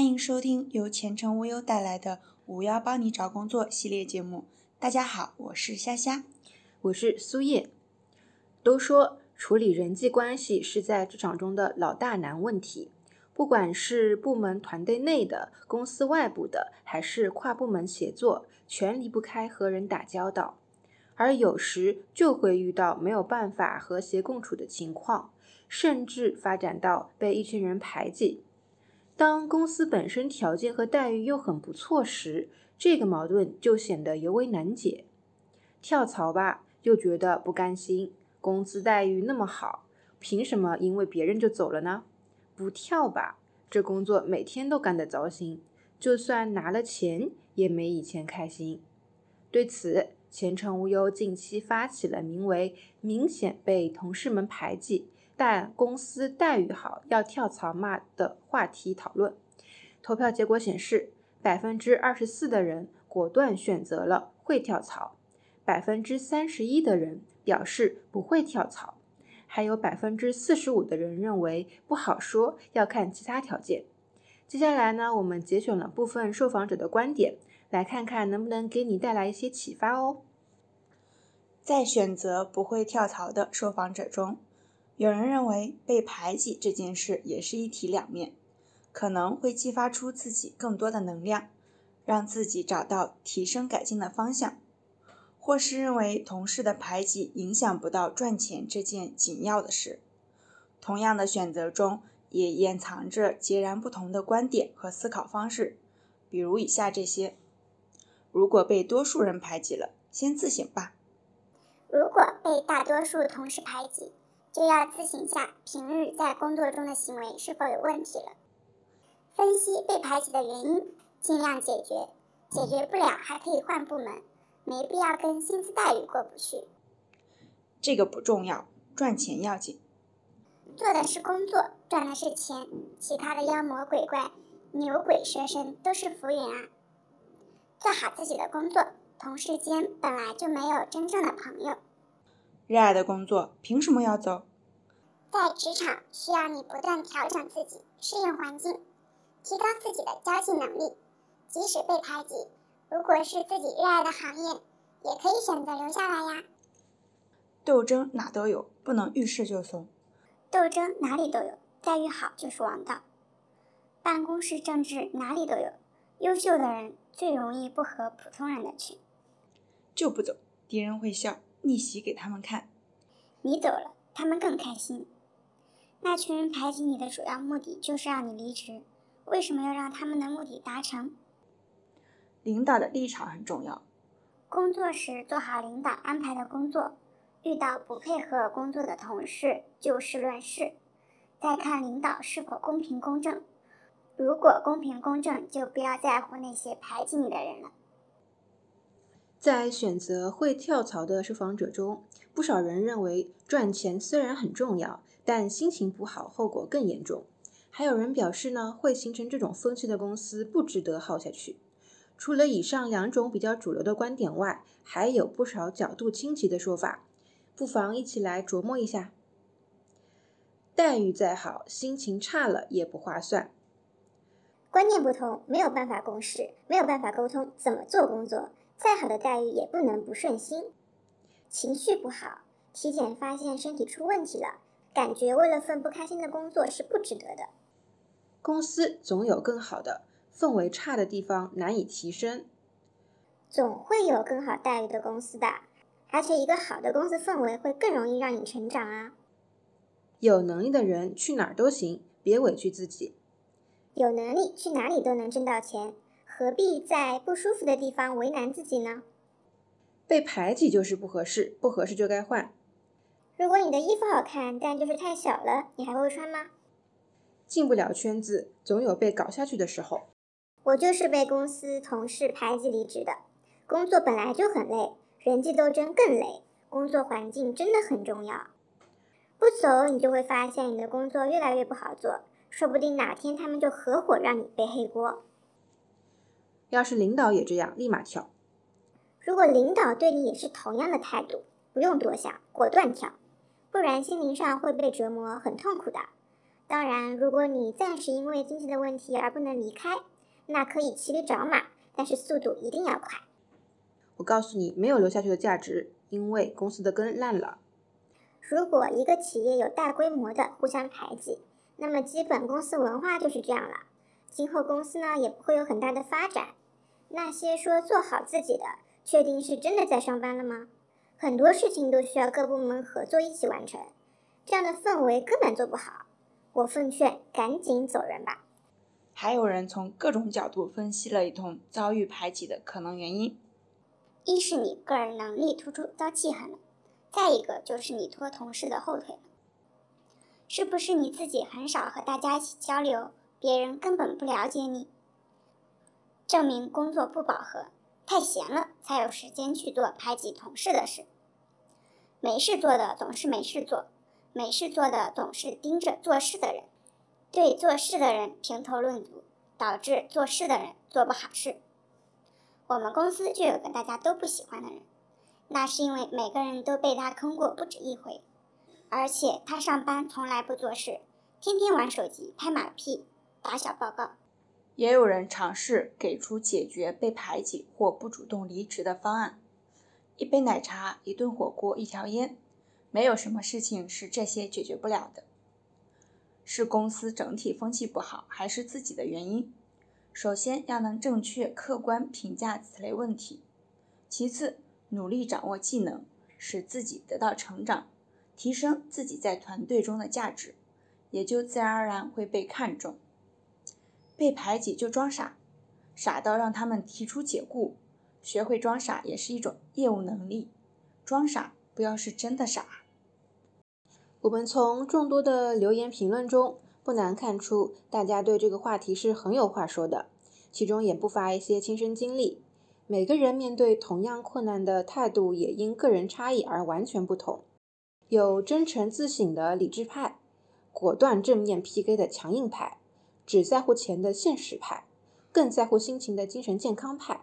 欢迎收听由前程无忧带来的“五幺帮你找工作”系列节目。大家好，我是虾虾，我是苏叶。都说处理人际关系是在职场中的老大难问题，不管是部门团队内的、公司外部的，还是跨部门协作，全离不开和人打交道。而有时就会遇到没有办法和谐共处的情况，甚至发展到被一群人排挤。当公司本身条件和待遇又很不错时，这个矛盾就显得尤为难解。跳槽吧，又觉得不甘心，工资待遇那么好，凭什么因为别人就走了呢？不跳吧，这工作每天都干得糟心，就算拿了钱也没以前开心。对此，前程无忧近期发起了名为“明显被同事们排挤”。但公司待遇好要跳槽吗的话题讨论，投票结果显示，百分之二十四的人果断选择了会跳槽，百分之三十一的人表示不会跳槽，还有百分之四十五的人认为不好说，要看其他条件。接下来呢，我们节选了部分受访者的观点，来看看能不能给你带来一些启发哦。在选择不会跳槽的受访者中。有人认为被排挤这件事也是一体两面，可能会激发出自己更多的能量，让自己找到提升改进的方向；或是认为同事的排挤影响不到赚钱这件紧要的事。同样的选择中，也掩藏着截然不同的观点和思考方式。比如以下这些：如果被多数人排挤了，先自省吧。如果被大多数同事排挤，就要自省下平日在工作中的行为是否有问题了，分析被排挤的原因，尽量解决。解决不了还可以换部门，没必要跟薪资待遇过不去。这个不重要，赚钱要紧。做的是工作，赚的是钱，其他的妖魔鬼怪、牛鬼蛇神都是浮云啊。做好自己的工作，同事间本来就没有真正的朋友。热爱的工作凭什么要走？在职场需要你不断调整自己，适应环境，提高自己的交际能力。即使被排挤，如果是自己热爱的行业，也可以选择留下来呀。斗争哪都有，不能遇事就怂。斗争哪里都有，待遇好就是王道。办公室政治哪里都有，优秀的人最容易不合普通人的群。就不走，敌人会笑。逆袭给他们看，你走了，他们更开心。那群人排挤你的主要目的就是让你离职，为什么要让他们的目的达成？领导的立场很重要。工作时做好领导安排的工作，遇到不配合工作的同事就事论事，再看领导是否公平公正。如果公平公正，就不要在乎那些排挤你的人了。在选择会跳槽的受访者中，不少人认为赚钱虽然很重要，但心情不好后果更严重。还有人表示呢，会形成这种风气的公司不值得耗下去。除了以上两种比较主流的观点外，还有不少角度清奇的说法，不妨一起来琢磨一下。待遇再好，心情差了也不划算。观念不同，没有办法共事，没有办法沟通，怎么做工作？再好的待遇也不能不顺心，情绪不好，体检发现身体出问题了，感觉为了份不开心的工作是不值得的。公司总有更好的，氛围差的地方难以提升。总会有更好待遇的公司的，而且一个好的公司氛围会更容易让你成长啊。有能力的人去哪儿都行，别委屈自己。有能力去哪里都能挣到钱。何必在不舒服的地方为难自己呢？被排挤就是不合适，不合适就该换。如果你的衣服好看，但就是太小了，你还会穿吗？进不了圈子，总有被搞下去的时候。我就是被公司同事排挤离职的。工作本来就很累，人际斗争更累。工作环境真的很重要。不走，你就会发现你的工作越来越不好做，说不定哪天他们就合伙让你背黑锅。要是领导也这样，立马跳。如果领导对你也是同样的态度，不用多想，果断跳，不然心灵上会被折磨，很痛苦的。当然，如果你暂时因为经济的问题而不能离开，那可以骑驴找马，但是速度一定要快。我告诉你，没有留下去的价值，因为公司的根烂了。如果一个企业有大规模的互相排挤，那么基本公司文化就是这样了。今后公司呢也不会有很大的发展。那些说做好自己的，确定是真的在上班了吗？很多事情都需要各部门合作一起完成，这样的氛围根本做不好。我奉劝赶紧走人吧。还有人从各种角度分析了一通遭遇排挤的可能原因：一是你个人能力突出遭记恨了，再一个就是你拖同事的后腿了。是不是你自己很少和大家一起交流，别人根本不了解你？证明工作不饱和，太闲了才有时间去做排挤同事的事。没事做的总是没事做。没事做的总是盯着做事的人，对做事的人评头论足，导致做事的人做不好事。我们公司就有个大家都不喜欢的人，那是因为每个人都被他坑过不止一回，而且他上班从来不做事，天天玩手机、拍马屁、打小报告。也有人尝试给出解决被排挤或不主动离职的方案：一杯奶茶、一顿火锅、一条烟。没有什么事情是这些解决不了的。是公司整体风气不好，还是自己的原因？首先要能正确客观评价此类问题，其次努力掌握技能，使自己得到成长，提升自己在团队中的价值，也就自然而然会被看重。被排挤就装傻，傻到让他们提出解雇，学会装傻也是一种业务能力。装傻不要是真的傻。我们从众多的留言评论中，不难看出，大家对这个话题是很有话说的，其中也不乏一些亲身经历。每个人面对同样困难的态度，也因个人差异而完全不同。有真诚自省的理智派，果断正面 PK 的强硬派，只在乎钱的现实派，更在乎心情的精神健康派，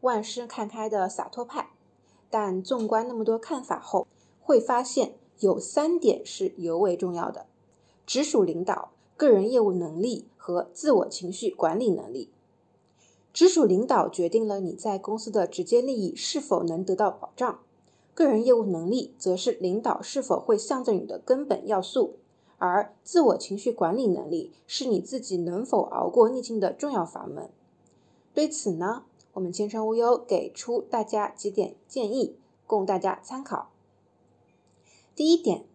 万事看开的洒脱派。但纵观那么多看法后，会发现。有三点是尤为重要的：直属领导、个人业务能力和自我情绪管理能力。直属领导决定了你在公司的直接利益是否能得到保障，个人业务能力则是领导是否会向着你的根本要素，而自我情绪管理能力是你自己能否熬过逆境的重要阀门。对此呢，我们前程无忧给出大家几点建议，供大家参考。第一点，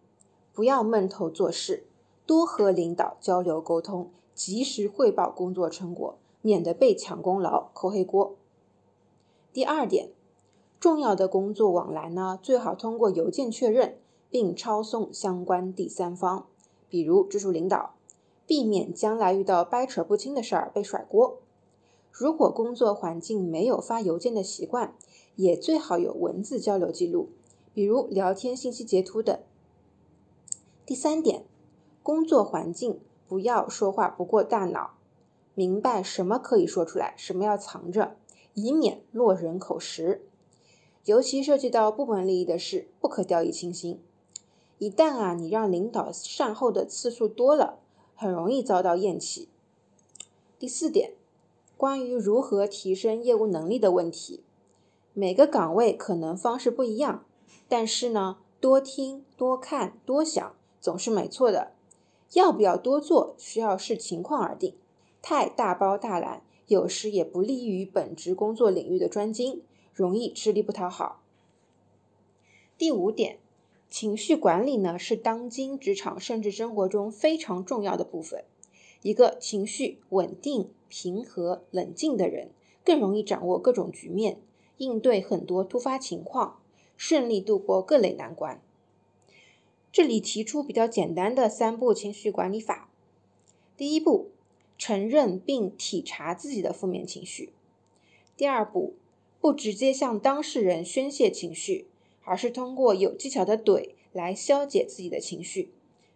不要闷头做事，多和领导交流沟通，及时汇报工作成果，免得被抢功劳、扣黑锅。第二点，重要的工作往来呢，最好通过邮件确认，并抄送相关第三方，比如直属领导，避免将来遇到掰扯不清的事儿被甩锅。如果工作环境没有发邮件的习惯，也最好有文字交流记录。比如聊天信息截图等。第三点，工作环境不要说话不过大脑，明白什么可以说出来，什么要藏着，以免落人口实。尤其涉及到部门利益的事，不可掉以轻心。一旦啊，你让领导善后的次数多了，很容易遭到厌弃。第四点，关于如何提升业务能力的问题，每个岗位可能方式不一样。但是呢，多听、多看、多想总是没错的。要不要多做，需要视情况而定。太大包大揽，有时也不利于本职工作领域的专精，容易吃力不讨好。第五点，情绪管理呢是当今职场甚至生活中非常重要的部分。一个情绪稳定、平和、冷静的人，更容易掌握各种局面，应对很多突发情况。顺利度过各类难关。这里提出比较简单的三步情绪管理法：第一步，承认并体察自己的负面情绪；第二步，不直接向当事人宣泄情绪，而是通过有技巧的怼来消解自己的情绪。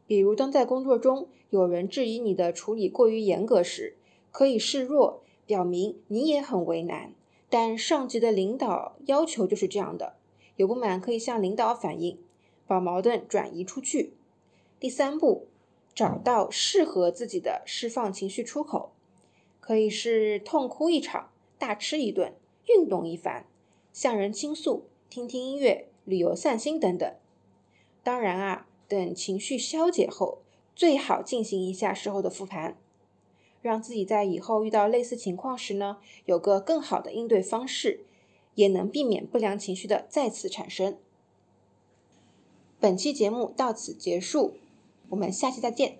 比如，当在工作中有人质疑你的处理过于严格时，可以示弱，表明你也很为难，但上级的领导要求就是这样的。有不满可以向领导反映，把矛盾转移出去。第三步，找到适合自己的释放情绪出口，可以是痛哭一场、大吃一顿、运动一番、向人倾诉、听听音乐、旅游散心等等。当然啊，等情绪消解后，最好进行一下事后的复盘，让自己在以后遇到类似情况时呢，有个更好的应对方式，也能避免不良情绪的再次产生。本期节目到此结束，我们下期再见。